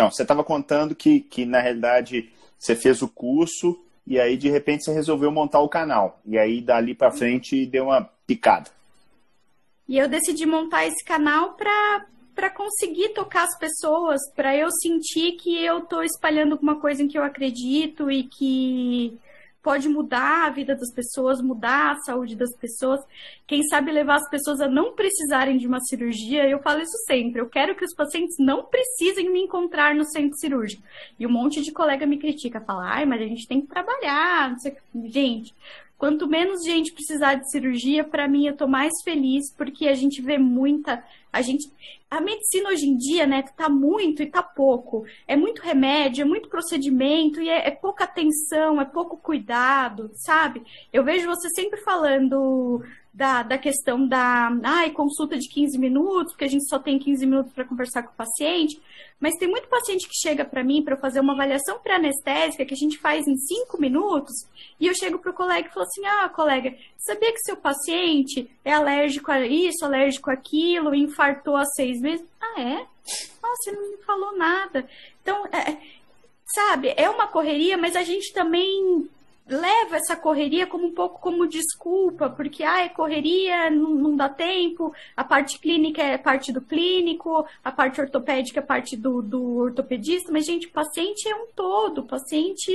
Não, você estava contando que, que, na realidade, você fez o curso e aí, de repente, você resolveu montar o canal. E aí, dali para frente, deu uma picada. E eu decidi montar esse canal para para conseguir tocar as pessoas, para eu sentir que eu estou espalhando alguma coisa em que eu acredito e que pode mudar a vida das pessoas, mudar a saúde das pessoas. Quem sabe levar as pessoas a não precisarem de uma cirurgia, eu falo isso sempre. Eu quero que os pacientes não precisem me encontrar no centro cirúrgico. E um monte de colega me critica, fala, ai, mas a gente tem que trabalhar, não sei Gente, quanto menos gente precisar de cirurgia, para mim eu tô mais feliz, porque a gente vê muita. A gente. A medicina hoje em dia, né, tá muito e tá pouco. É muito remédio, é muito procedimento, e é, é pouca atenção, é pouco cuidado, sabe? Eu vejo você sempre falando da, da questão da ai, consulta de 15 minutos, porque a gente só tem 15 minutos para conversar com o paciente. Mas tem muito paciente que chega para mim para fazer uma avaliação pré-anestésica que a gente faz em 5 minutos, e eu chego para o colega e falo assim: ah, colega, sabia que seu paciente é alérgico a isso, alérgico àquilo, infartou há seis meses? Ah, é? Nossa, você não me falou nada. Então, é, sabe, é uma correria, mas a gente também leva essa correria como um pouco como desculpa, porque ah, é correria, não, não, dá tempo, a parte clínica é parte do clínico, a parte ortopédica é parte do, do ortopedista, mas, gente, o paciente é um todo, o paciente,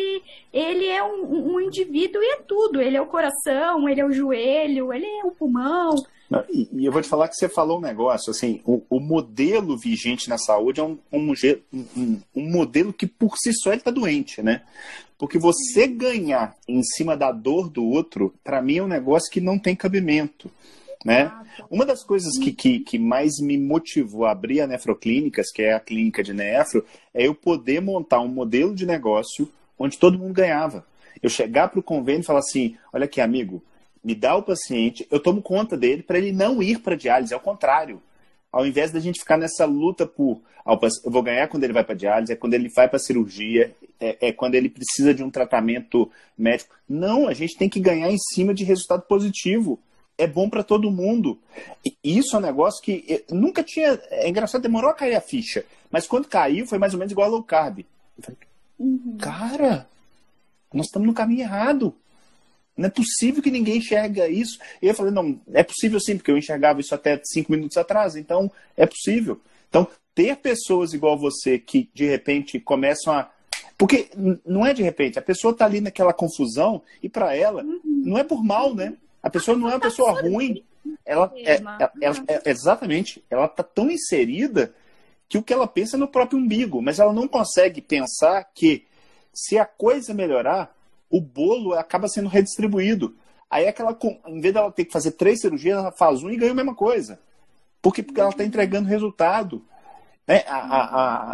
ele é um, um indivíduo e é tudo, ele é o coração, ele é o joelho, ele é o pulmão, e, e, eu vou te falar que você falou um negócio, assim, o, o modelo vigente na saúde é um, um, um, um modelo que por si só ele está doente, né? Porque você ganhar em cima da dor do outro, para mim é um negócio que não tem cabimento. Né? Uma das coisas que, que, que, mais me motivou a abrir a Nefroclínicas, que é a clínica de nefro, é eu poder montar um modelo de negócio onde todo mundo ganhava. Eu chegar para o convênio e falar assim: olha aqui, amigo, me dá o paciente, eu tomo conta dele para ele não ir para diálise, ao contrário. Ao invés da gente ficar nessa luta por eu vou ganhar quando ele vai para diálise, é quando ele vai para cirurgia, é, é, quando ele precisa de um tratamento médico. Não, a gente tem que ganhar em cima de resultado positivo. É bom para todo mundo. E isso é um negócio que nunca tinha. É engraçado, demorou a cair a ficha. Mas quando caiu, foi mais ou menos igual ao low carb. Eu falei, cara, nós estamos no caminho errado. Não é possível que ninguém enxerga isso. E eu falei, não, é possível sim, porque eu enxergava isso até cinco minutos atrás, então é possível. Então, ter pessoas igual você que de repente começam a. Porque não é de repente, a pessoa está ali naquela confusão e para ela uhum. não é por mal, né? A pessoa não é uma pessoa ruim. Ela é, ela, ela, é, exatamente, ela está tão inserida que o que ela pensa é no próprio umbigo, mas ela não consegue pensar que se a coisa melhorar, o bolo acaba sendo redistribuído. Aí aquela, em vez dela ter que fazer três cirurgias, ela faz um e ganha a mesma coisa. Porque, porque ela está entregando resultado. Né? A, a,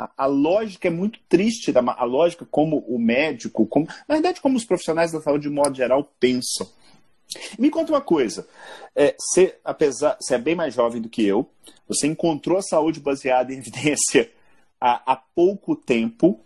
a, a, lógica é muito triste, a lógica como o médico, como, na verdade, como os profissionais da saúde, de modo geral, pensam. Me conta uma coisa. É, você, apesar, você é bem mais jovem do que eu, você encontrou a saúde baseada em evidência há, há pouco tempo.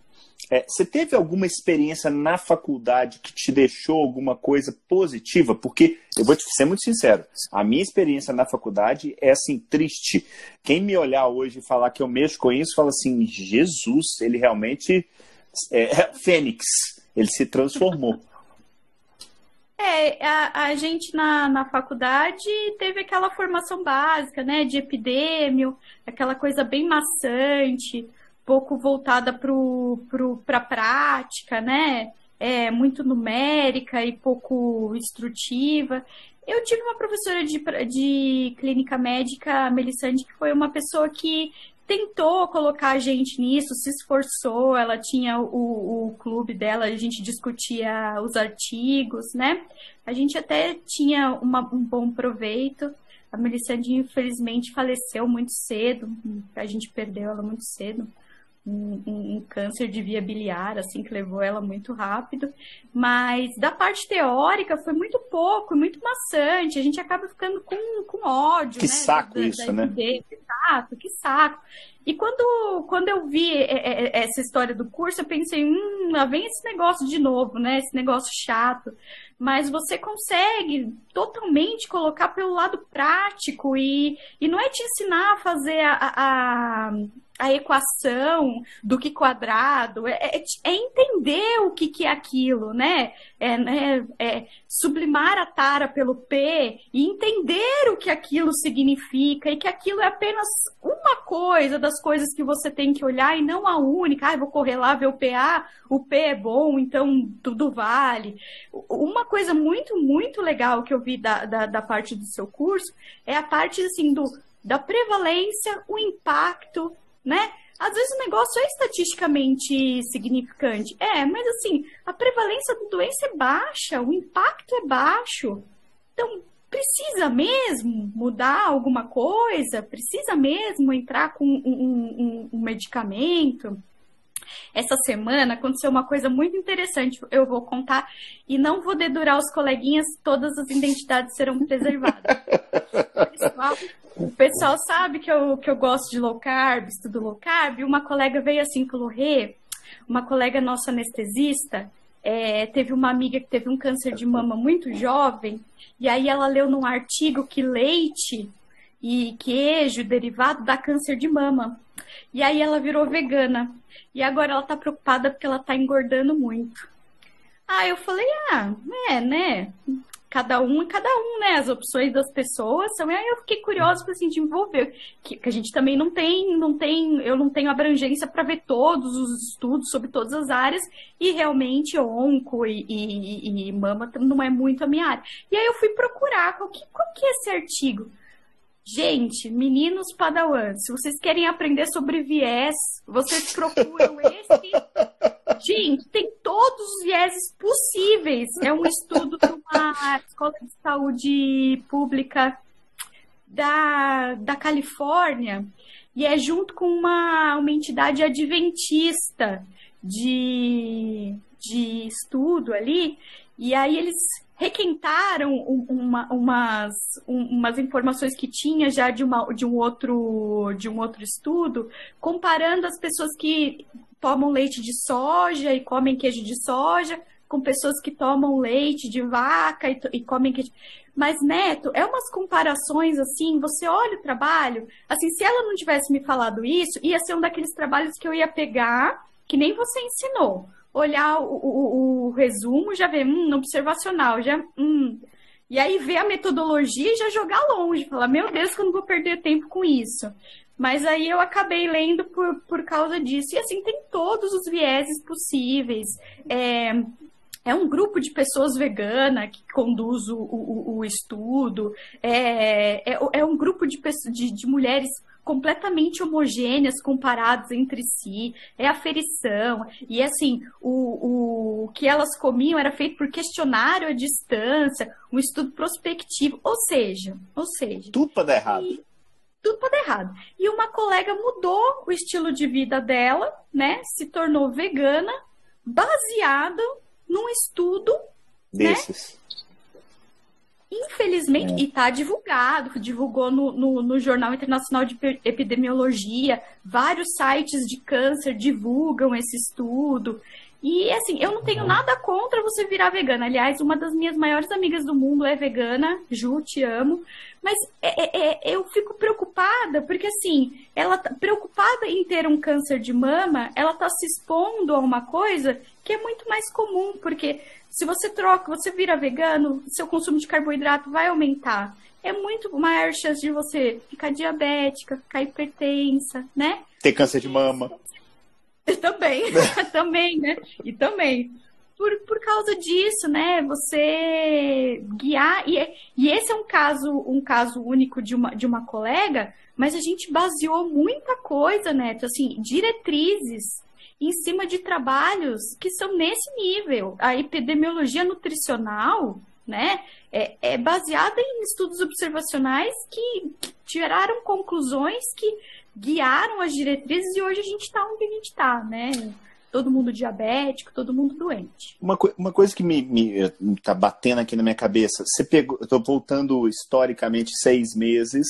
É, você teve alguma experiência na faculdade que te deixou alguma coisa positiva? Porque eu vou te ser muito sincero, a minha experiência na faculdade é assim triste. Quem me olhar hoje e falar que eu mexo com isso, fala assim: Jesus, ele realmente é, é Fênix, ele se transformou. É, a, a gente na, na faculdade teve aquela formação básica, né, de epidêmio, aquela coisa bem maçante pouco voltada para a prática, né? É, muito numérica e pouco instrutiva. Eu tive uma professora de, de clínica médica, Melissande, que foi uma pessoa que tentou colocar a gente nisso, se esforçou, ela tinha o, o clube dela, a gente discutia os artigos, né? A gente até tinha uma, um bom proveito. A Melissande, infelizmente, faleceu muito cedo, a gente perdeu ela muito cedo um, um, câncer de via biliar, assim, que levou ela muito rápido. Mas da parte teórica foi muito pouco, muito maçante. A gente acaba ficando com, com ódio. Que né? saco da, isso, da né? Exato, que saco. E quando, quando eu vi essa história do curso, eu pensei, hum, lá vem esse negócio de novo, né? Esse negócio chato. Mas você consegue totalmente colocar pelo lado prático e, e não é te ensinar a fazer a, a a equação do que quadrado, é, é, é entender o que, que é aquilo, né? É, né? é, sublimar a tara pelo P e entender o que aquilo significa e que aquilo é apenas uma coisa das coisas que você tem que olhar e não a única. Ah, vou correr lá ver o PA, o P é bom, então tudo vale. Uma coisa muito, muito legal que eu vi da, da, da parte do seu curso é a parte assim do da prevalência, o impacto né? Às vezes o negócio é estatisticamente significante. É, mas assim, a prevalência da doença é baixa, o impacto é baixo. Então, precisa mesmo mudar alguma coisa? Precisa mesmo entrar com um, um, um medicamento? Essa semana aconteceu uma coisa muito interessante, eu vou contar, e não vou dedurar os coleguinhas, todas as identidades serão preservadas. Pessoal, o pessoal sabe que eu, que eu gosto de low carb, estudo low carb, uma colega veio assim falou, Rê, uma colega nossa anestesista, é, teve uma amiga que teve um câncer de mama muito jovem, e aí ela leu num artigo que leite e queijo derivado dá câncer de mama. E aí ela virou vegana. E agora ela tá preocupada porque ela tá engordando muito. Ah, eu falei, ah, é, né? cada um e cada um, né? As opções das pessoas são. Aí eu fiquei curiosa assim, de envolver. Que, que, a gente também não tem, não tem, eu não tenho abrangência para ver todos os estudos sobre todas as áreas, e realmente onco e, e, e, mama não é muito a minha área. E aí eu fui procurar qual que, qual que é esse artigo. Gente, meninos padawans, se vocês querem aprender sobre viés, vocês procuram esse Gente, tem todos os vieses possíveis. É um estudo de uma escola de saúde pública da, da Califórnia e é junto com uma, uma entidade adventista de, de estudo ali. E aí eles requentaram uma, umas, umas informações que tinha já de, uma, de, um outro, de um outro estudo, comparando as pessoas que tomam leite de soja e comem queijo de soja, com pessoas que tomam leite de vaca e, e comem queijo. Mas, Neto, é umas comparações assim, você olha o trabalho, assim, se ela não tivesse me falado isso, ia ser um daqueles trabalhos que eu ia pegar, que nem você ensinou. Olhar o, o, o resumo, já ver, hum, observacional, já, hum. E aí ver a metodologia e já jogar longe, falar, meu Deus, que eu não vou perder tempo com isso. Mas aí eu acabei lendo por, por causa disso. E assim, tem todos os vieses possíveis. É, é um grupo de pessoas veganas que conduz o, o, o estudo. É, é, é, um grupo de, de, de mulheres completamente homogêneas comparadas entre si, é aferição, e assim, o, o que elas comiam era feito por questionário à distância, um estudo prospectivo, ou seja, ou seja... Tudo para dar errado. E, tudo para dar errado. E uma colega mudou o estilo de vida dela, né? Se tornou vegana, baseado num estudo né? desses. Né? Infelizmente, é. e está divulgado, divulgou no, no, no, Jornal Internacional de Epidemiologia, vários sites de câncer divulgam esse estudo. E assim, eu não tenho uhum. nada contra você virar vegana. Aliás, uma das minhas maiores amigas do mundo é vegana. Ju, te amo. Mas é, é, é, eu fico preocupada, porque assim, ela tá preocupada em ter um câncer de mama, ela está se expondo a uma coisa que é muito mais comum, porque se você troca, você vira vegano, seu consumo de carboidrato vai aumentar. É muito maior chance de você ficar diabética, ficar hipertensa, né? Ter câncer de mama. Também, também, né? E também. Por, por causa disso, né? Você guiar. E, e esse é um caso, um caso único de uma, de uma colega, mas a gente baseou muita coisa, Neto, assim, diretrizes em cima de trabalhos que são nesse nível. A epidemiologia nutricional, né, é, é baseada em estudos observacionais que tiraram conclusões que guiaram as diretrizes e hoje a gente está onde a gente está, né? Todo mundo diabético, todo mundo doente. Uma, co uma coisa que me, me tá batendo aqui na minha cabeça, você pegou, eu tô voltando historicamente seis meses,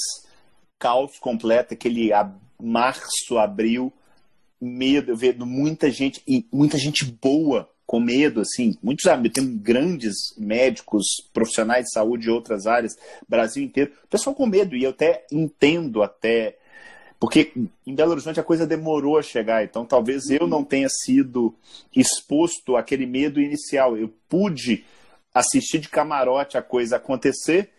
caos completo, aquele a, março, abril, medo, eu vejo muita gente, e muita gente boa com medo, assim, muitos amigos, tem grandes médicos, profissionais de saúde de outras áreas, Brasil inteiro, pessoal com medo, e eu até entendo até porque em Belo Horizonte a coisa demorou a chegar, então talvez eu não tenha sido exposto àquele medo inicial. Eu pude assistir de camarote a coisa acontecer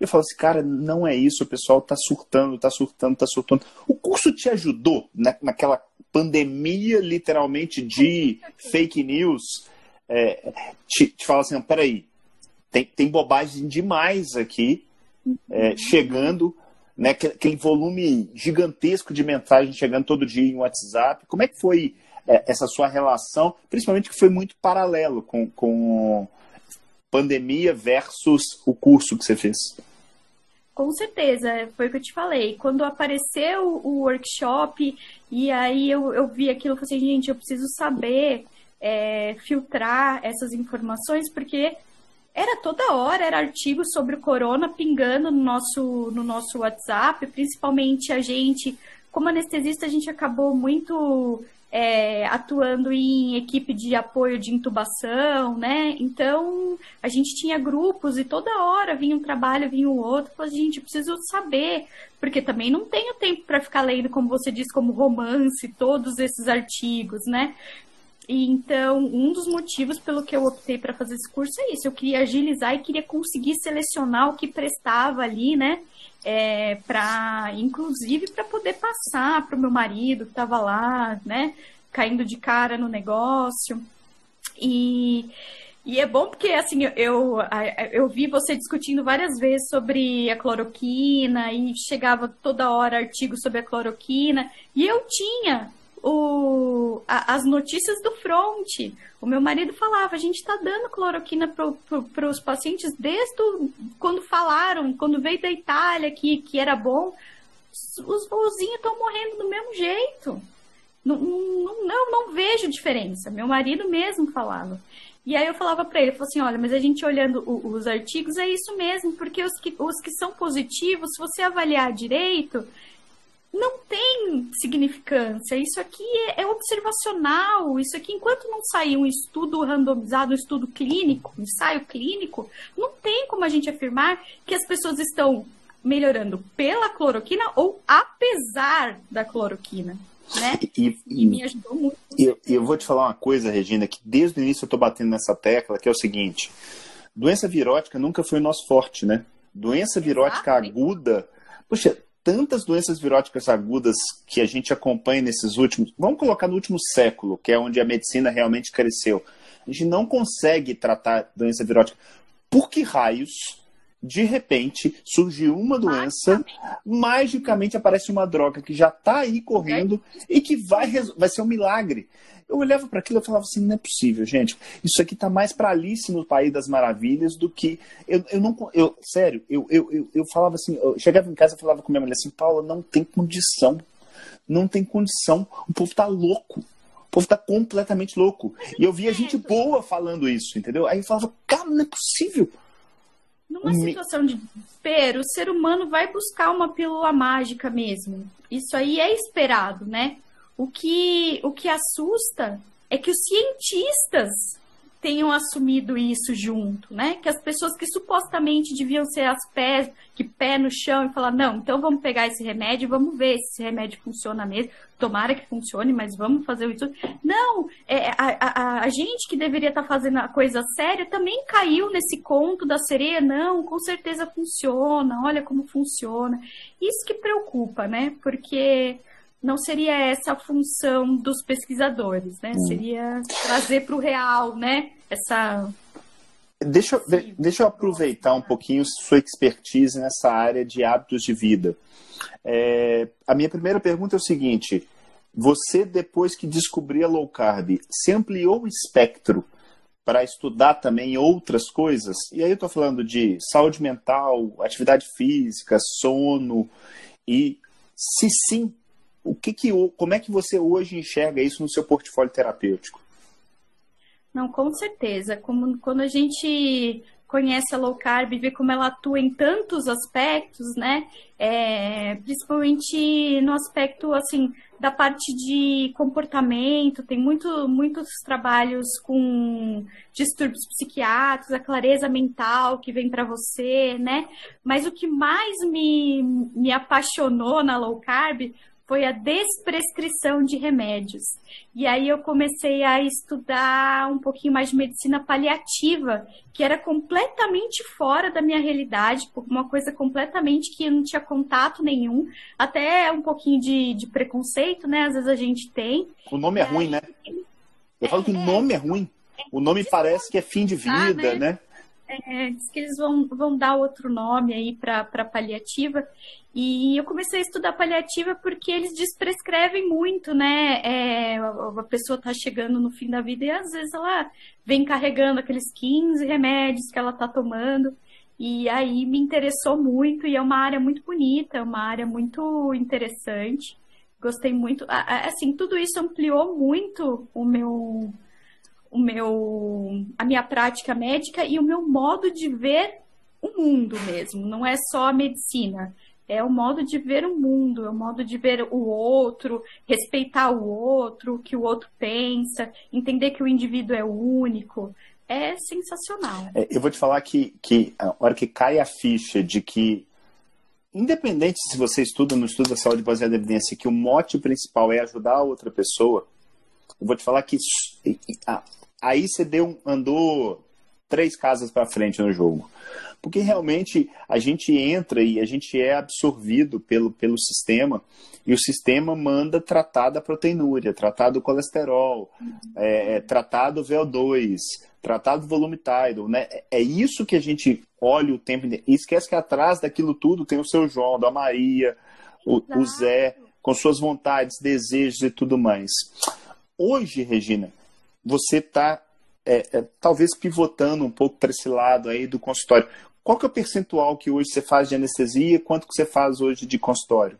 e eu falo assim, cara, não é isso, o pessoal tá surtando, tá surtando, tá surtando. O curso te ajudou na, naquela pandemia, literalmente, de fake news? É, te, te fala assim, peraí, tem, tem bobagem demais aqui, é, chegando, né, aquele volume gigantesco de mensagem chegando todo dia em WhatsApp. Como é que foi é, essa sua relação, principalmente que foi muito paralelo com, com pandemia versus o curso que você fez? Com certeza, foi o que eu te falei. Quando apareceu o workshop e aí eu, eu vi aquilo, eu falei assim, gente, eu preciso saber é, filtrar essas informações, porque era toda hora, era artigo sobre o corona pingando no nosso, no nosso WhatsApp, principalmente a gente, como anestesista, a gente acabou muito é, atuando em equipe de apoio de intubação, né? Então a gente tinha grupos e toda hora vinha um trabalho, vinha um outro. Falei, gente, preciso saber, porque também não tenho tempo para ficar lendo, como você disse, como romance, todos esses artigos, né? Então, um dos motivos pelo que eu optei para fazer esse curso é isso. Eu queria agilizar e queria conseguir selecionar o que prestava ali, né? É, para, inclusive, para poder passar para o meu marido que estava lá, né? Caindo de cara no negócio. E, e é bom porque, assim, eu, eu vi você discutindo várias vezes sobre a cloroquina e chegava toda hora artigos sobre a cloroquina. E eu tinha o, a, as notícias do front. O meu marido falava, a gente está dando cloroquina para pro, os pacientes desde o, quando falaram, quando veio da Itália que, que era bom. Os vozinhos estão morrendo do mesmo jeito. Não, não, não, não, vejo diferença. Meu marido mesmo falava. E aí eu falava para ele, falou assim, olha, mas a gente olhando o, os artigos é isso mesmo, porque os que, os que são positivos, se você avaliar direito, não tem significância. Isso aqui é, é, observacional. Isso aqui, enquanto não sair um estudo randomizado, um estudo clínico, um ensaio clínico, não tem como a gente afirmar que as pessoas estão melhorando pela cloroquina ou apesar da cloroquina. Né? E, e, e me ajudou muito. E eu, eu vou te falar uma coisa, Regina, que desde o início eu estou batendo nessa tecla, que é o seguinte: doença virótica nunca foi o nosso forte, né? Doença virótica aguda. Poxa, tantas doenças viróticas agudas que a gente acompanha nesses últimos, vamos colocar no último século, que é onde a medicina realmente cresceu. A gente não consegue tratar doença virótica. Por que raios, de repente, surgiu uma doença, magicamente, magicamente aparece uma droga que já está aí correndo e que vai, vai ser um milagre. Eu olhava para aquilo e falava assim, não é possível, gente. Isso aqui tá mais para Alice no País das Maravilhas do que eu, eu não eu sério, eu, eu, eu, eu falava assim, eu chegava em casa e falava com minha mulher assim, Paula, não tem condição. Não tem condição. O povo tá louco. O povo tá completamente louco. E eu via gente boa falando isso, entendeu? Aí eu falava, cara, não é possível. Numa situação de desespero, o ser humano vai buscar uma pílula mágica mesmo. Isso aí é esperado, né? O que, o que assusta é que os cientistas tenham assumido isso junto, né? Que as pessoas que supostamente deviam ser as pés, que pé no chão e falar, não, então vamos pegar esse remédio vamos ver se esse remédio funciona mesmo. Tomara que funcione, mas vamos fazer isso. Não, é, a, a, a gente que deveria estar tá fazendo a coisa séria também caiu nesse conto da sereia. Não, com certeza funciona, olha como funciona. Isso que preocupa, né? Porque não seria essa a função dos pesquisadores, né? Hum. Seria trazer para o real, né? Essa. Deixa, deixa eu aproveitar um pouquinho sua expertise nessa área de hábitos de vida. É, a minha primeira pergunta é o seguinte: você, depois que descobriu a low carb, se ampliou o espectro para estudar também outras coisas? E aí eu estou falando de saúde mental, atividade física, sono, e se sim, o que que, como é que você hoje enxerga isso no seu portfólio terapêutico? Não, com certeza. Como, quando a gente conhece a low carb e vê como ela atua em tantos aspectos, né? É, principalmente no aspecto assim da parte de comportamento, tem muito, muitos trabalhos com distúrbios psiquiátricos, a clareza mental que vem para você, né? Mas o que mais me, me apaixonou na low carb foi a desprescrição de remédios. E aí eu comecei a estudar um pouquinho mais de medicina paliativa, que era completamente fora da minha realidade, uma coisa completamente que eu não tinha contato nenhum, até um pouquinho de, de preconceito, né? Às vezes a gente tem. O nome é, é ruim, né? Eu falo que o é, nome é ruim. O nome parece que é fim de vida, ah, né? né? É, diz que eles vão, vão dar outro nome aí para paliativa. E eu comecei a estudar paliativa porque eles desprescrevem muito, né? É, a pessoa está chegando no fim da vida e às vezes ela vem carregando aqueles 15 remédios que ela está tomando. E aí me interessou muito e é uma área muito bonita, é uma área muito interessante. Gostei muito. Assim, tudo isso ampliou muito o meu o meu, a minha prática médica e o meu modo de ver o mundo mesmo. Não é só a medicina. É o modo de ver o mundo, é o modo de ver o outro, respeitar o outro, o que o outro pensa, entender que o indivíduo é único. É sensacional. É, eu vou te falar que, que a hora que cai a ficha de que, independente se você estuda ou não estuda saúde baseada em evidência, que o mote principal é ajudar a outra pessoa, eu vou te falar que aí você deu, andou três casas para frente no jogo. Porque realmente a gente entra e a gente é absorvido pelo, pelo sistema e o sistema manda tratar da proteinúria, tratar do colesterol, é, é, tratar do VO2, tratar do volume tidal. Né? É isso que a gente olha o tempo inteiro. E esquece que atrás daquilo tudo tem o seu João, da Maria, o, o Zé, com suas vontades, desejos e tudo mais. Hoje, Regina, você está é, é, talvez pivotando um pouco para esse lado aí do consultório. Qual que é o percentual que hoje você faz de anestesia? Quanto que você faz hoje de consultório?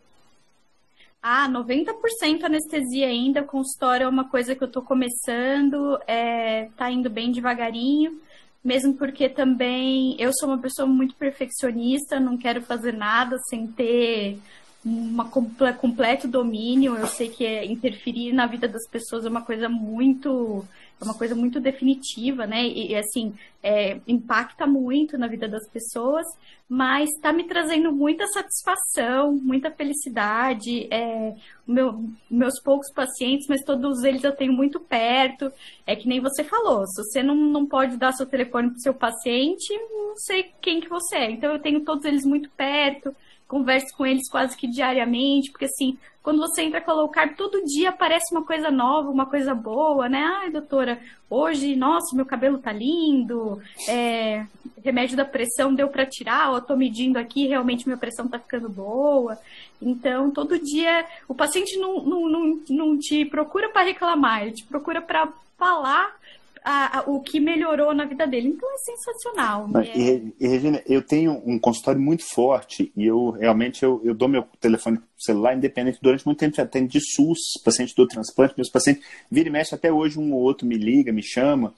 Ah, 90% anestesia ainda. Consultório é uma coisa que eu estou começando, é, tá indo bem devagarinho, mesmo porque também eu sou uma pessoa muito perfeccionista, não quero fazer nada sem ter uma completo domínio. Eu sei que é, interferir na vida das pessoas é uma coisa muito é uma coisa muito definitiva, né? E, assim, é, impacta muito na vida das pessoas, mas está me trazendo muita satisfação, muita felicidade. É, meu, meus poucos pacientes, mas todos eles eu tenho muito perto. É que nem você falou, se você não, não pode dar seu telefone para seu paciente, não sei quem que você é. Então eu tenho todos eles muito perto converso com eles quase que diariamente, porque assim, quando você entra com a low carb, todo dia aparece uma coisa nova, uma coisa boa, né? Ai, doutora, hoje, nossa, meu cabelo tá lindo, é, remédio da pressão deu para tirar, eu tô medindo aqui, realmente minha pressão tá ficando boa. Então, todo dia, o paciente não, não, não, não te procura para reclamar, ele te procura para falar a, a, o que melhorou na vida dele. Então é sensacional. Mas, é... E, e, Regina, eu tenho um consultório muito forte e eu realmente eu, eu dou meu telefone celular independente. Durante muito tempo já tenho de SUS, paciente do transplante, meus pacientes vira e mexe até hoje um ou outro me liga, me chama.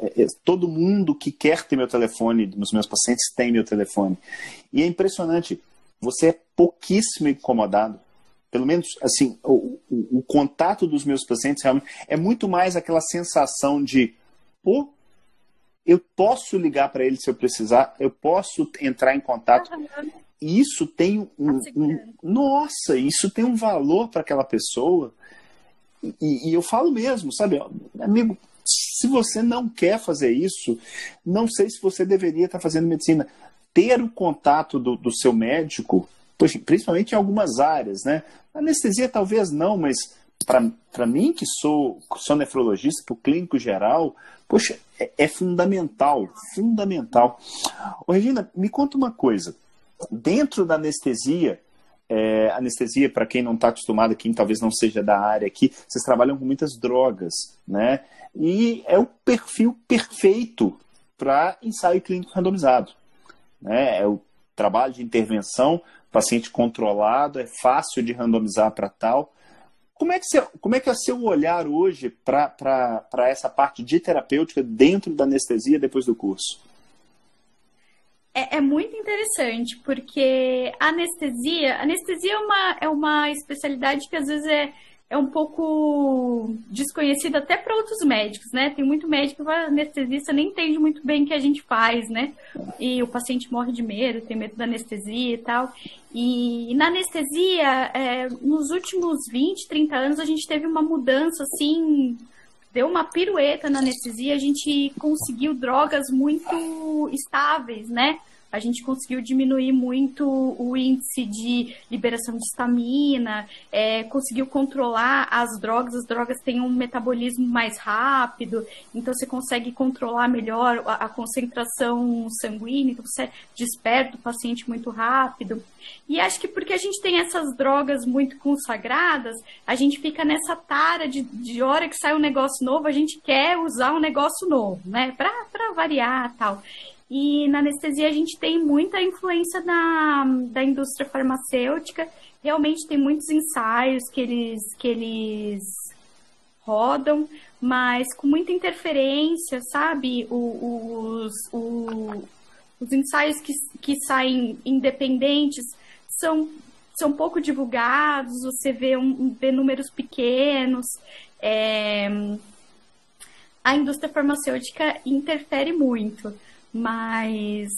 É, é, todo mundo que quer ter meu telefone, dos meus pacientes tem meu telefone. E é impressionante, você é pouquíssimo incomodado pelo menos assim, o, o, o, contato dos meus pacientes realmente é muito mais aquela sensação de, pô, eu posso ligar para ele se eu precisar, eu posso entrar em contato. E isso tem um, um nossa, isso tem um valor para aquela pessoa. E, e, eu falo mesmo, sabe, amigo, se você não quer fazer isso, não sei se você deveria estar fazendo medicina. Ter o contato do, do seu médico principalmente em algumas áreas, né? Anestesia talvez não, mas para mim, que sou, sou nefrologista, para o clínico geral, poxa, é, é, fundamental, fundamental. Ô, Regina, me conta uma coisa. Dentro da anestesia, é, anestesia, para quem não está acostumado, quem talvez não seja da área aqui, vocês trabalham com muitas drogas, né? E é o perfil perfeito para ensaio clínico randomizado. Né? É o trabalho de intervenção paciente controlado, é fácil de randomizar para tal. Como é, que você, como é que é seu olhar hoje para essa parte de terapêutica dentro da anestesia depois do curso? É, é, muito interessante, porque a anestesia, anestesia é uma, é uma especialidade que às vezes é, é um pouco desconhecida até para outros médicos, né? Tem muito médico que anestesista nem entende muito bem o que a gente faz, né? E o paciente morre de medo, tem medo da anestesia e tal. E, e na anestesia, é, nos últimos 20, 30 anos, a gente teve uma mudança, assim, deu uma pirueta na anestesia, a gente conseguiu drogas muito estáveis, né? A gente conseguiu diminuir muito o índice de liberação de estamina, é, conseguiu controlar as drogas, as drogas têm um metabolismo mais rápido, então você consegue controlar melhor a, a concentração sanguínea, então você desperta o paciente muito rápido. E acho que porque a gente tem essas drogas muito consagradas, a gente fica nessa tara de, de hora que sai um negócio novo, a gente quer usar um negócio novo, né? Para variar tal. E na anestesia a gente tem muita influência da, da indústria farmacêutica. Realmente tem muitos ensaios que eles, que eles rodam, mas com muita interferência, sabe? O, os, o, os ensaios que, que saem independentes são, são pouco divulgados, você vê, um, vê números pequenos. É... A indústria farmacêutica interfere muito. Mas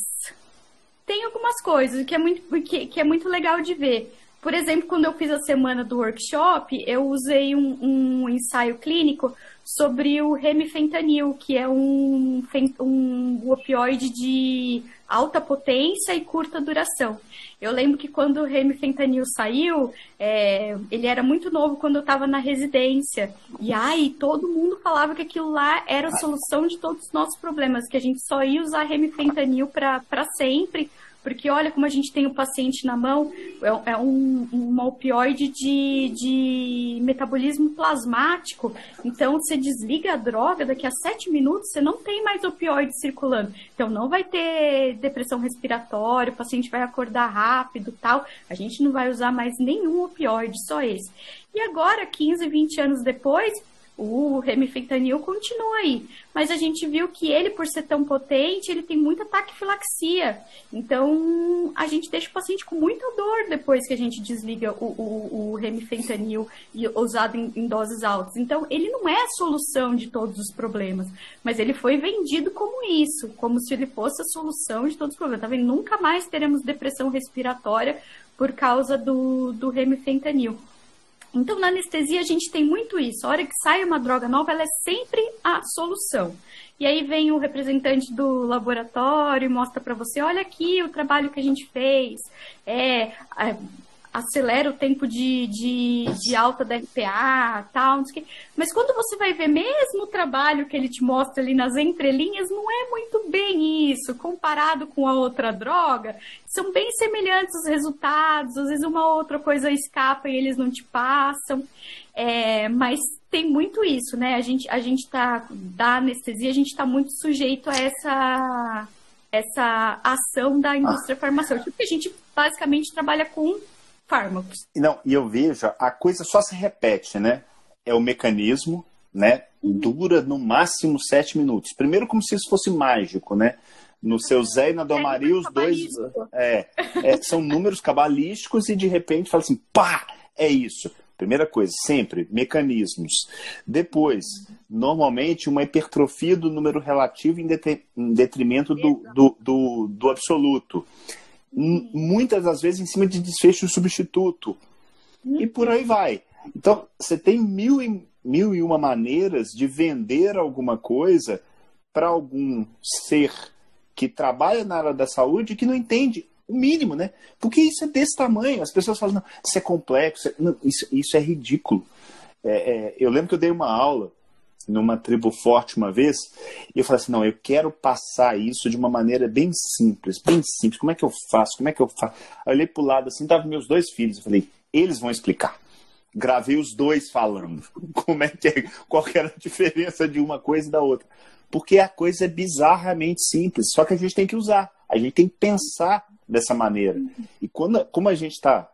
tem algumas coisas que é muito, que, que é muito legal de ver. Por exemplo, quando eu fiz a semana do workshop, eu usei um, um ensaio clínico sobre o remifentanil, que é um, um opioide de alta potência e curta duração. Eu lembro que quando o remifentanil saiu, é, ele era muito novo quando eu estava na residência. E aí todo mundo falava que aquilo lá era a solução de todos os nossos problemas, que a gente só ia usar remifentanil para sempre porque olha como a gente tem o paciente na mão, é, é um, uma opioide de, de metabolismo plasmático. Então, você desliga a droga, daqui a sete minutos você não tem mais opioide circulando. Então, não vai ter depressão respiratória, o paciente vai acordar rápido tal. A gente não vai usar mais nenhum opioide, só esse. E agora, 15, 20 anos depois, o remifentanil continua aí, mas a gente viu que ele, por ser tão potente, ele tem muita taquifilaxia. Então, a gente deixa o paciente com muita dor depois que a gente desliga o, o, o remifentanil usado em, em, doses altas. Então, ele não é a solução de todos os problemas, mas ele foi vendido como isso, como se ele fosse a solução de todos os problemas. Tá vendo? Nunca mais teremos depressão respiratória por causa do, do remifentanil. Então, na anestesia, a gente tem muito isso. A hora que sai uma droga nova, ela é sempre a solução. E aí vem o representante do laboratório e mostra para você: olha aqui o trabalho que a gente fez. É, é acelera o tempo de, de, de alta da RPA, tal, não sei o quê. Mas quando você vai ver mesmo o trabalho que ele te mostra ali nas entrelinhas, não é muito bem isso. Comparado com a outra droga, são bem semelhantes os resultados. Às vezes uma outra coisa escapa e eles não te passam. É, mas tem muito isso, né? A gente, a gente tá, da anestesia, a gente está muito sujeito a essa, essa ação da indústria farmacêutica, porque a gente basicamente trabalha com fármacos. Não, e eu vejo, a coisa só se repete, né? É o mecanismo, né? Uhum. Dura no máximo sete minutos. Primeiro, como se isso fosse mágico, né? No seu Zé e na Dona é, os dois. É, é, são números cabalísticos e de repente fala assim, pá, é isso. Primeira coisa, sempre, mecanismos. Depois, normalmente, uma hipertrofia do número relativo em, detrimento do, do, do, do absoluto muitas das vezes em cima de desfecho substituto. E por aí vai. Então, você tem mil e, mil e uma maneiras de vender alguma coisa para algum ser que trabalha na área da saúde que não entende o mínimo, né? Porque isso é desse tamanho. As pessoas falam, não, isso é complexo. Isso, isso é ridículo. É, é, eu lembro que eu dei uma aula numa tribo forte uma vez, e eu falei assim, não, eu quero passar isso de uma maneira bem simples, bem simples. Como é que eu faço? Como é que eu faço? Eu olhei pro lado assim, tava meus dois filhos, eu falei, eles vão explicar. Gravei os dois falando. Como é que é, qual que era a diferença de uma coisa e da outra. Porque a coisa é bizarramente simples, só que a gente tem que usar. A gente tem que pensar dessa maneira. E quando, como a gente está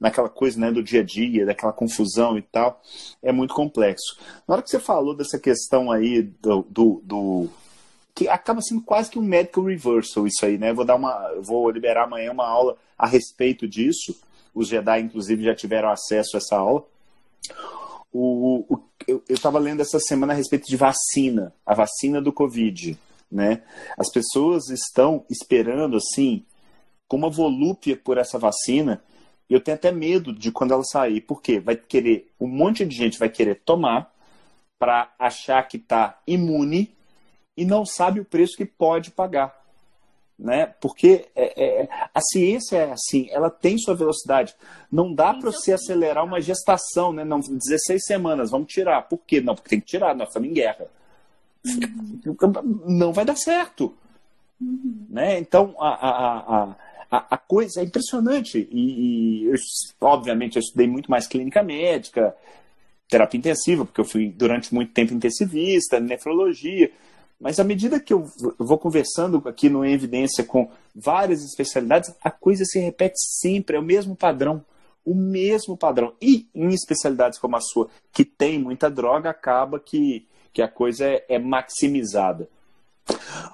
naquela coisa né, do dia a dia, daquela confusão e tal, é muito complexo. Na hora que você falou dessa questão aí do, do, do que acaba sendo quase que um medical reversal isso aí, né? Vou dar uma, vou liberar amanhã uma aula a respeito disso. Os Jedi, inclusive, já tiveram acesso a essa aula. O, o eu estava lendo essa semana a respeito de vacina, a vacina do Covid. Né? As pessoas estão esperando assim, com uma volúpia por essa vacina. Eu tenho até medo de quando ela sair, porque vai querer, um monte de gente vai querer tomar para achar que está imune e não sabe o preço que pode pagar né? Porque é, é, a ciência é assim, ela tem sua velocidade. Não dá para você acelerar uma gestação, né? Não, 16 semanas, vamos tirar. Por quê? Não, porque tem que tirar, nós estamos em guerra. Uhum. Não vai dar certo. Uhum. Né? Então, a, a, a, a, coisa é impressionante. E, e eu, obviamente, eu estudei muito mais clínica médica, terapia intensiva, porque eu fui durante muito tempo intensivista, nefrologia. Mas à medida que eu vou conversando aqui no Evidência com várias especialidades, a coisa se repete sempre, é o mesmo padrão. O mesmo padrão. E em especialidades como a sua, que tem muita droga, acaba que, que a coisa é, é maximizada.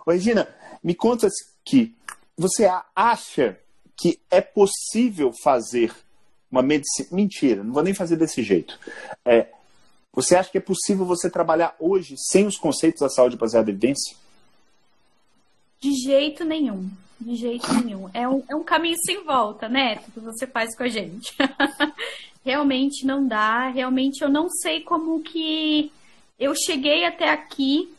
Regina, me conta que você acha que é possível fazer uma medicina. Mentira, não vou nem fazer desse jeito. É, você acha que é possível você trabalhar hoje sem os conceitos da saúde baseada em evidência? De jeito nenhum. De jeito nenhum. É um, é um caminho sem volta, né? Que você faz com a gente. realmente não dá. Realmente eu não sei como que eu cheguei até aqui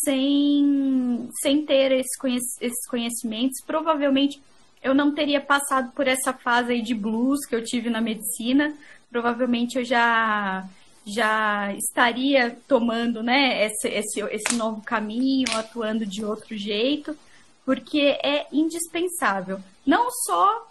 sem, sem ter esse conhec esses conhecimentos. Provavelmente eu não teria passado por essa fase aí de blues que eu tive na medicina. Provavelmente eu já já estaria tomando né, esse, esse, esse novo caminho, atuando de outro jeito, porque é indispensável. Não só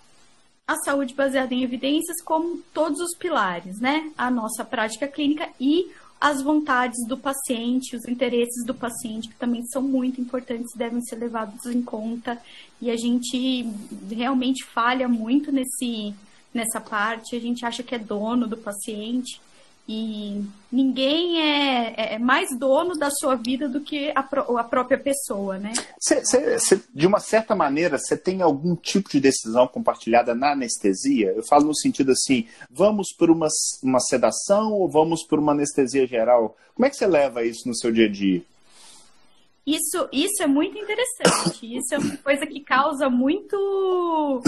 a saúde baseada em evidências, como todos os pilares, né? A nossa prática clínica e as vontades do paciente, os interesses do paciente, que também são muito importantes, devem ser levados em conta. E a gente realmente falha muito nesse, nessa parte, a gente acha que é dono do paciente e ninguém é, é, mais dono da sua vida do que a, a própria pessoa, né? Cê, cê, cê, de uma certa maneira, você tem algum tipo de decisão compartilhada na anestesia? Eu falo no sentido assim, vamos por uma, uma sedação ou vamos por uma anestesia geral? Como é que você leva isso no seu dia a dia? Isso, isso é muito interessante. Isso é uma coisa que causa muito,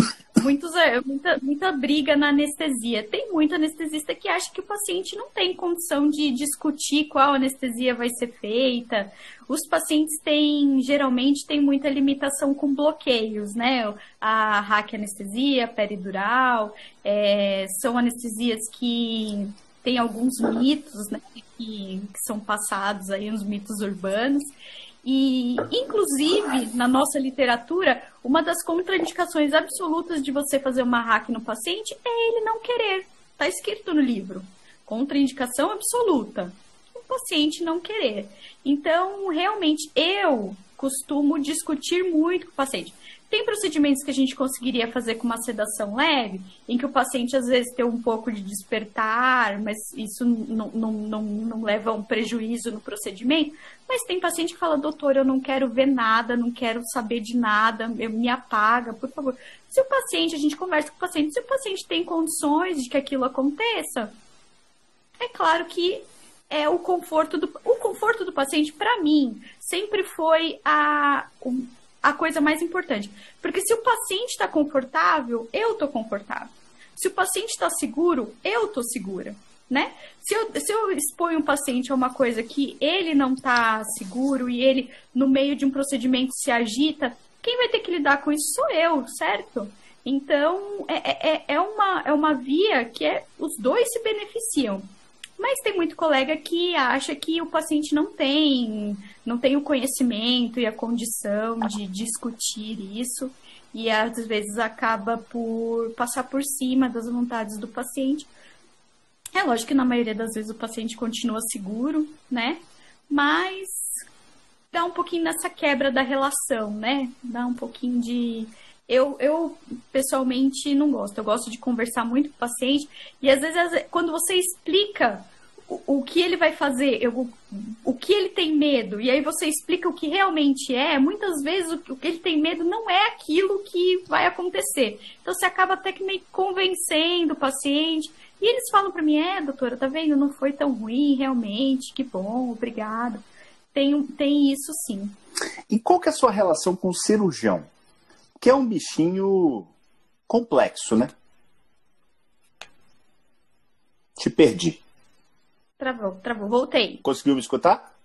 muitos, é, muita, muita briga na anestesia. Tem muito anestesista que acha que o paciente não tem condição de discutir qual anestesia vai ser feita. Os pacientes têm, geralmente, têm muita limitação com bloqueios, né? A hack anestesia, peridural, é, são anestesias que têm alguns mitos, né? Que, que são passados aí, uns mitos urbanos. E, inclusive, na nossa literatura, uma das contraindicações absolutas de você fazer uma hack no paciente é ele não querer. Está escrito no livro. Contraindicação absoluta. O paciente não querer. Então, realmente, eu costumo discutir muito com o paciente. Tem procedimentos que a gente conseguiria fazer com uma sedação leve, em que o paciente às vezes tem um pouco de despertar, mas isso não, não, não, não leva a um prejuízo no procedimento. Mas tem paciente que fala, doutor, eu não quero ver nada, não quero saber de nada, eu me apaga, por favor. Se o paciente, a gente conversa com o paciente, se o paciente tem condições de que aquilo aconteça, é claro que é o conforto do o conforto do paciente para mim sempre foi a a coisa mais importante. Porque se o paciente está confortável, eu estou confortável. Se o paciente está seguro, eu estou segura. Né? Se eu, se eu exponho um paciente a uma coisa que ele não está seguro e ele, no meio de um procedimento, se agita, quem vai ter que lidar com isso sou eu, certo? Então, é, é, é, uma, é uma via que é, os dois se beneficiam. Mas tem muito colega que acha que o paciente não tem, não tem o conhecimento e a condição de discutir isso e às vezes acaba por passar por cima das vontades do paciente. É lógico que na maioria das vezes o paciente continua seguro, né? Mas dá um pouquinho nessa quebra da relação, né? Dá um pouquinho de eu, eu pessoalmente não gosto. Eu gosto de conversar muito com o paciente e às vezes quando você explica o, o que ele vai fazer, eu, o que ele tem medo, e aí você explica o que realmente é, muitas vezes o, o que ele tem medo não é aquilo que vai acontecer. Então você acaba até que meio convencendo o paciente E eles falam para mim, é, doutora, tá vendo? Não foi tão ruim, realmente, que bom, obrigado. Tem, tem isso sim. E qual que é a sua relação com o cirurgião? Que é um bichinho complexo, né? Te perdi. Travou, travou. Voltei. Conseguiu me escutar?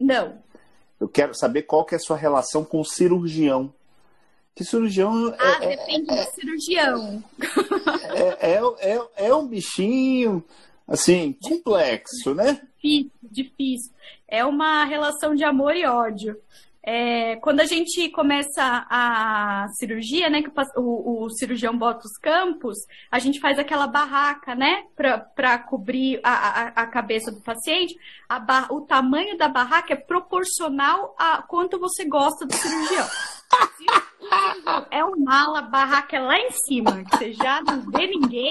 Não. Eu quero saber qual que é a sua relação com o cirurgião. Que cirurgião. É, ah, é, depende é, do cirurgião. É, é, é, é, um bichinho, assim, complexo, né? Difícil, difícil. É uma relação de amor e ódio. É, quando a gente começa a cirurgia, né, que o, o, cirurgião bota os campos, a gente faz aquela barraca, né, para cobrir a, a, a, cabeça do paciente. Bar, o tamanho da barraca é proporcional a quanto você gosta do cirurgião. É um mala, barraca é lá em cima, que você já não vê ninguém,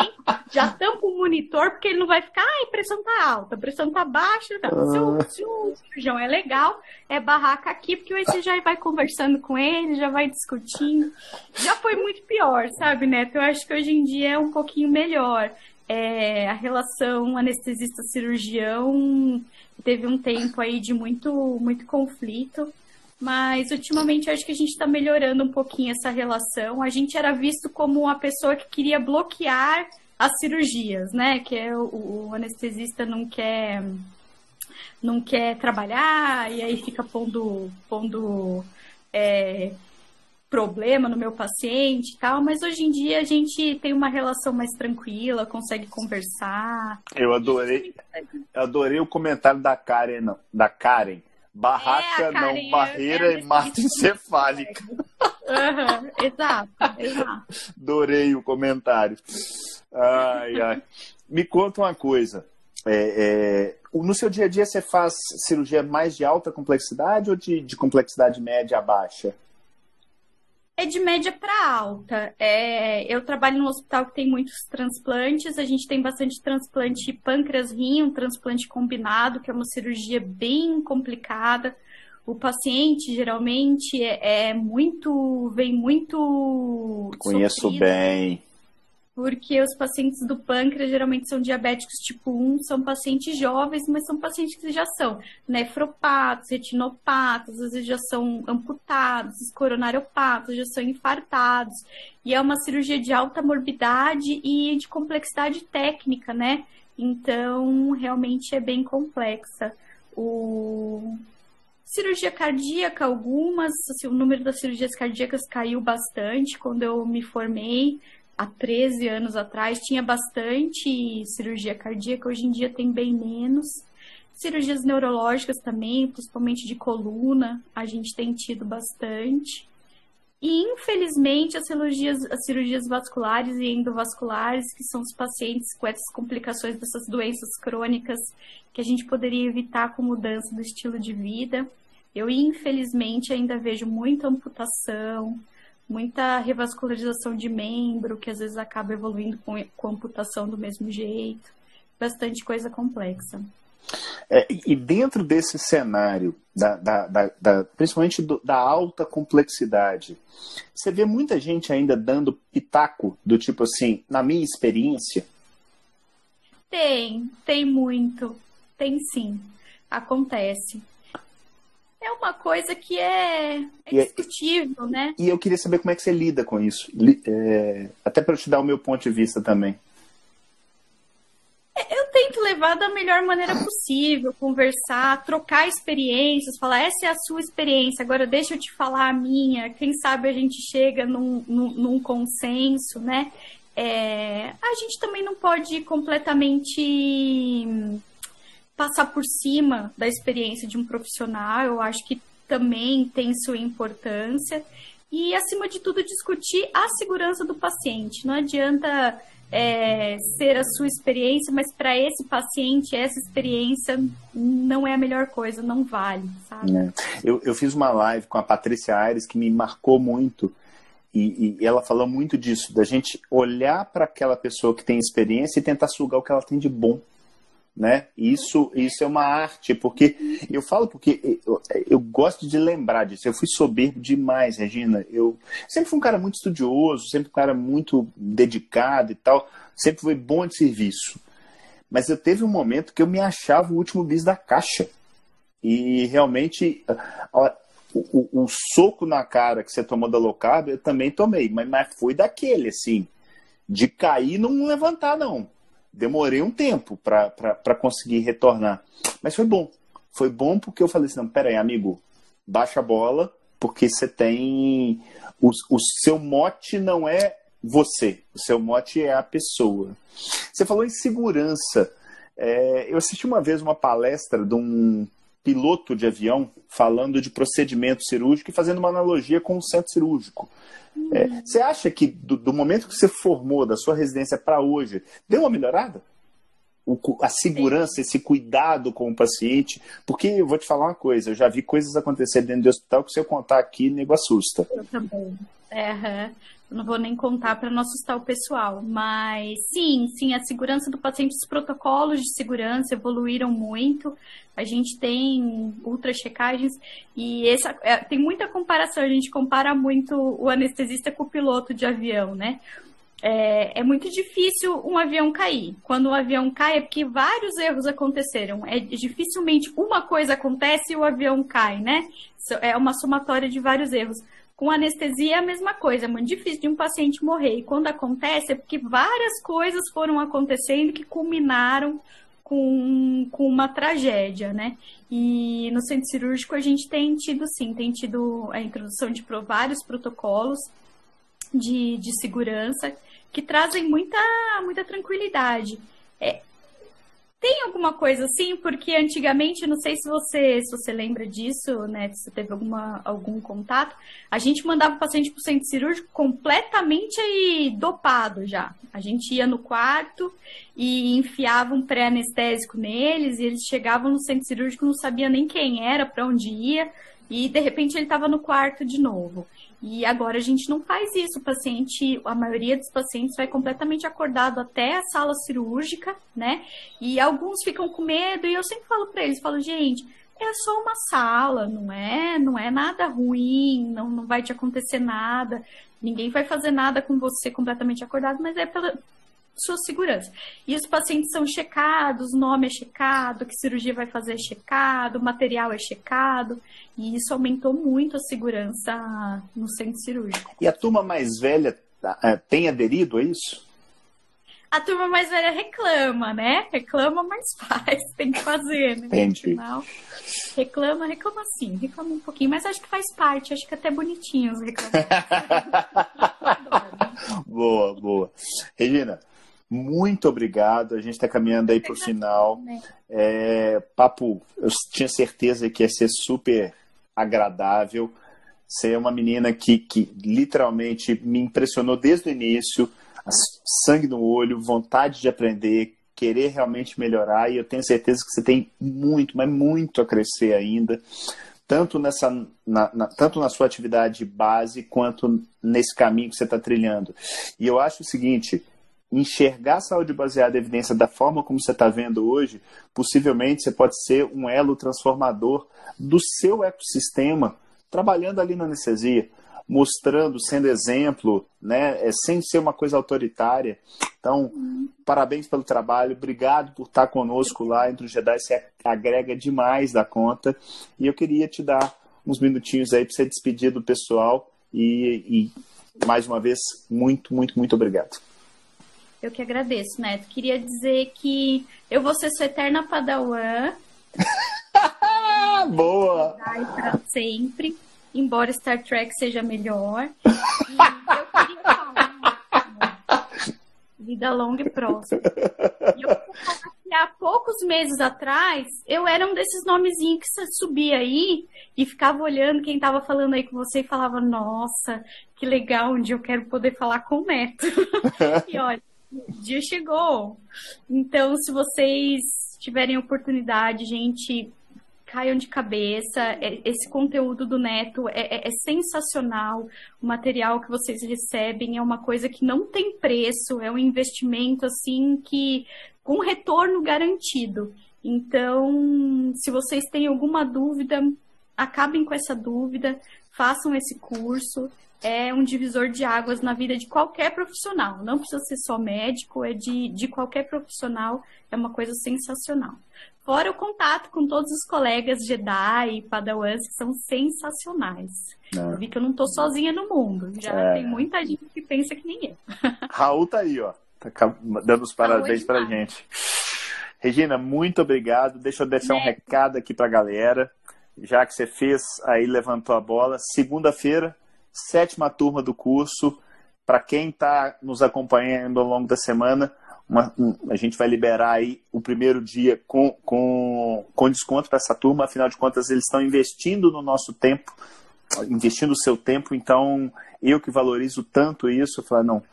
já tampa o monitor, porque ele não vai ficar, ai, a pressão tá alta, a pressão tá baixa. Tá. Se, o, se o cirurgião é legal, é barraca aqui, porque você já vai conversando com ele, já vai discutindo. Já foi muito pior, sabe, Neto? Eu acho que hoje em dia é um pouquinho melhor. É, a relação anestesista-cirurgião teve um tempo aí de muito, muito conflito. Mas ultimamente acho que a gente está melhorando um pouquinho essa relação. A gente era visto como uma pessoa que queria bloquear as cirurgias, né? Que é o, o anestesista não quer não quer trabalhar e aí fica pondo, pondo é, problema no meu paciente e tal, mas hoje em dia a gente tem uma relação mais tranquila, consegue conversar. Eu adorei, adorei o comentário da Karen, da Karen Barraca é, não, barreira é, e mata encefálica. Uhum, exato, exato. Adorei o comentário. Ai, ai. Me conta uma coisa. É, é, no seu dia a dia você faz cirurgia mais de alta complexidade ou de, de complexidade média a baixa? É de média para alta. É, eu trabalho num hospital que tem muitos transplantes. A gente tem bastante transplante pâncreas-rim, um transplante combinado, que é uma cirurgia bem complicada. O paciente geralmente é, é muito, vem muito. Conheço sofrido. bem porque os pacientes do pâncreas geralmente são diabéticos tipo 1, são pacientes jovens, mas são pacientes que já são nefropatas, retinopatas, às vezes já são amputados, coronariopatas, já são infartados. E é uma cirurgia de alta morbidade e de complexidade técnica, né? Então, realmente é bem complexa. O... Cirurgia cardíaca, algumas, assim, o número das cirurgias cardíacas caiu bastante quando eu me formei há 13 anos atrás tinha bastante cirurgia cardíaca, hoje em dia tem bem menos. Cirurgias neurológicas também, principalmente de coluna, a gente tem tido bastante. E, infelizmente, as cirurgias, as cirurgias vasculares e endovasculares, que são os pacientes com essas complicações dessas doenças crônicas que a gente poderia evitar com mudança do estilo de vida, eu, infelizmente, ainda vejo muita amputação, muita revascularização de membro, que às vezes acaba evoluindo com, com amputação do mesmo jeito, bastante coisa complexa. É, e dentro desse cenário, da, da, da, da principalmente do, da alta complexidade, você vê muita gente ainda dando pitaco do tipo assim, na minha experiência? Tem, tem muito. Tem sim. Acontece é uma coisa que é, é, é discutível, né? E eu queria saber como é que você lida com isso. É, até para te dar o meu ponto de vista também. É, eu tento levar da melhor maneira possível, conversar, trocar experiências, falar essa é a sua experiência, agora deixa eu te falar a minha. Quem sabe a gente chega num, num, num consenso, né? É, a gente também não pode completamente passar por cima da experiência de um profissional, eu acho que também tem sua importância. E, acima de tudo, discutir a segurança do paciente. Não adianta é, ser a sua experiência, mas para esse paciente, essa experiência não é a melhor coisa, não vale, sabe? É. Eu, eu fiz uma live com a Patrícia Aires que me marcou muito. E, e ela falou muito disso, da gente olhar para aquela pessoa que tem experiência e tentar sugar o que ela tem de bom né? Isso, isso é uma arte, porque eu falo porque eu, eu, gosto de lembrar disso. Eu fui soberbo demais, Regina. Eu sempre fui um cara muito estudioso, sempre um cara muito dedicado e tal. Sempre fui bom de serviço. Mas eu teve um momento que eu me achava o último bis da caixa. E realmente, o, o, o soco na cara que você tomou da low eu também tomei. Mas, mas foi daquele, assim, de cair não levantar, não demorei um tempo para conseguir retornar. Mas foi bom. Foi bom porque eu falei assim: não, peraí, amigo, baixa a bola, porque você tem. O, o seu mote não é você, o seu mote é a pessoa. Você falou em segurança. É, eu assisti uma vez uma palestra de um piloto de avião falando de procedimento cirúrgico e fazendo uma analogia com o centro cirúrgico. É, você acha que do, do, momento que você formou da sua residência para hoje, deu uma melhorada? O, a segurança, Sim. esse cuidado com o paciente, porque eu vou te falar uma coisa, eu já vi coisas acontecer dentro do hospital que se eu contar aqui, nego assusta. Eu também. Não vou nem contar para não assustar o pessoal, mas sim, sim, a segurança do paciente, os protocolos de segurança evoluíram muito. A gente tem ultra checagens e essa, é, tem muita comparação. A gente compara muito o anestesista com o piloto de avião, né? É, é, muito difícil um avião cair. Quando um avião cai é porque vários erros aconteceram. É dificilmente uma coisa acontece e o avião cai, né? É uma somatória de vários erros. Com anestesia é a mesma coisa, é muito difícil de um paciente morrer. E quando acontece é porque várias coisas foram acontecendo que culminaram com, com uma tragédia, né? E no centro cirúrgico a gente tem tido, sim, tem tido a introdução de vários protocolos de, de segurança que trazem muita, muita tranquilidade. É, tem alguma coisa assim? Porque antigamente, não sei se você, se você lembra disso, né? Se você teve alguma, algum contato, a gente mandava o paciente para o centro cirúrgico completamente dopado já. A gente ia no quarto e enfiava um pré-anestésico neles, e eles chegavam no centro cirúrgico, não sabia nem quem era, para onde ia, e de repente ele estava no quarto de novo. E agora a gente não faz isso. O paciente, a maioria dos pacientes vai completamente acordado até a sala cirúrgica, né? E alguns ficam com medo e eu sempre falo para eles, falo, gente, é só uma sala, não é, não é nada ruim, não, não vai te acontecer nada, ninguém vai fazer nada com você completamente acordado, mas é pela, sua segurança. E os pacientes são checados, o nome é checado, que cirurgia vai fazer é checado, o material é checado, e isso aumentou muito a segurança no centro cirúrgico. E a turma mais velha é, tem aderido a isso? A turma mais velha reclama, né? Reclama, mas faz, tem que fazer, né? Entendi. Reclama, reclama sim, reclama um pouquinho, mas acho que faz parte, acho que até bonitinhos reclamar. boa, boa. Regina, muito obrigado. A gente está caminhando aí para o final. É, papo, eu tinha certeza que ia ser super agradável. Você é uma menina que, que literalmente me impressionou desde o início. Sangue no olho, vontade de aprender, querer realmente melhorar. E eu tenho certeza que você tem muito, mas muito a crescer ainda. Tanto, nessa, na, na, tanto na sua atividade base quanto nesse caminho que você está trilhando. E eu acho o seguinte: enxergar a saúde baseada em evidência da forma como você está vendo hoje, possivelmente você pode ser um elo transformador do seu ecossistema, trabalhando ali na anestesia, mostrando, sendo exemplo, né, é, sem ser uma coisa autoritária. Então, uhum. parabéns pelo trabalho, obrigado por estar conosco lá entre os Jedi, você agrega demais da conta. E eu queria te dar uns minutinhos aí para você despedir do pessoal e, e mais uma vez, muito, muito, muito obrigado. Eu que agradeço, Neto. Queria dizer que eu vou ser sua eterna padawan. Boa! Para sempre, embora Star Trek seja melhor. E eu queria falar vida longa e próxima. E eu que há poucos meses atrás, eu era um desses nomezinhos que subia aí e ficava olhando quem estava falando aí com você e falava, nossa, que legal, um dia eu quero poder falar com o Neto. e olha, o dia chegou. Então, se vocês tiverem oportunidade, gente, caiam de cabeça. É, esse conteúdo do Neto é, é, é, sensacional. O material que vocês recebem é uma coisa que não tem preço, é um investimento assim que com retorno garantido. Então, se vocês têm alguma dúvida, acabem com essa dúvida, façam esse curso. É um divisor de águas na vida de qualquer profissional. Não precisa ser só médico, é de, de qualquer profissional. É uma coisa sensacional. Fora o contato com todos os colegas Jedi e Padawans que são sensacionais. É. Vi que eu não tô sozinha no mundo. Já é. tem muita gente que pensa que nem eu. Raul tá aí, ó. Tá dando os parabéns é pra gente. Regina, muito obrigado. Deixa eu deixar um né? recado aqui pra galera. Já que você fez, aí levantou a bola. Segunda-feira, sétima turma do curso. Para quem está nos acompanhando ao longo da semana, uma, um, a gente vai liberar aí o primeiro dia com, com, com desconto para essa turma, afinal de contas, eles estão investindo no nosso tempo, investindo o seu tempo, então eu que valorizo tanto isso, eu falo, não,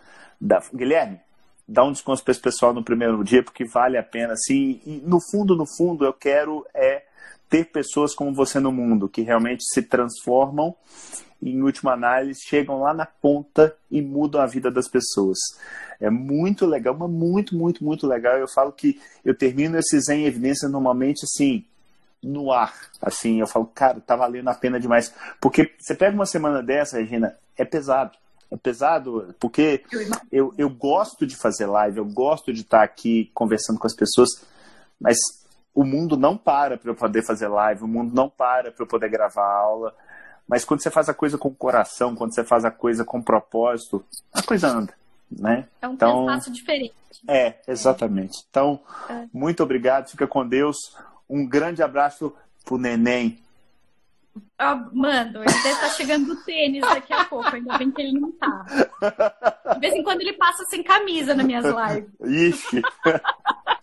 dá, Guilherme, dá um desconto para esse pessoal no primeiro dia, porque vale a pena, assim, e no fundo, no fundo, eu quero é ter pessoas como você no mundo, que realmente se transformam e, em última análise, chegam lá na ponta e mudam a vida das pessoas. É muito legal, mas muito, muito, muito legal. Eu falo que eu termino esses em evidência normalmente assim, no ar. Assim, eu falo, cara, tá valendo a pena demais. Porque você pega uma semana dessa, Regina, é pesado. É pesado, porque eu, eu gosto de fazer live, eu gosto de estar aqui conversando com as pessoas, mas o mundo não para para eu poder fazer live, o mundo não para para eu poder gravar aula. Mas quando você faz a coisa com o coração, quando você faz a coisa com propósito, a coisa anda né? É um então, cansaço diferente. É, exatamente. Então, é. muito obrigado, fica com Deus. Um grande abraço pro neném. Oh, mano, ele deve estar tá chegando do tênis daqui a pouco, ainda bem que ele não tá. De vez em quando ele passa sem camisa nas minhas lives. Ixi!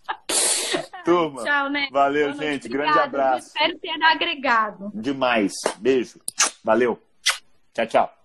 Turma. Tchau, né? Valeu, Boa gente. Grande abraço. Eu espero ter agregado. Demais. Beijo. Valeu. Tchau, tchau.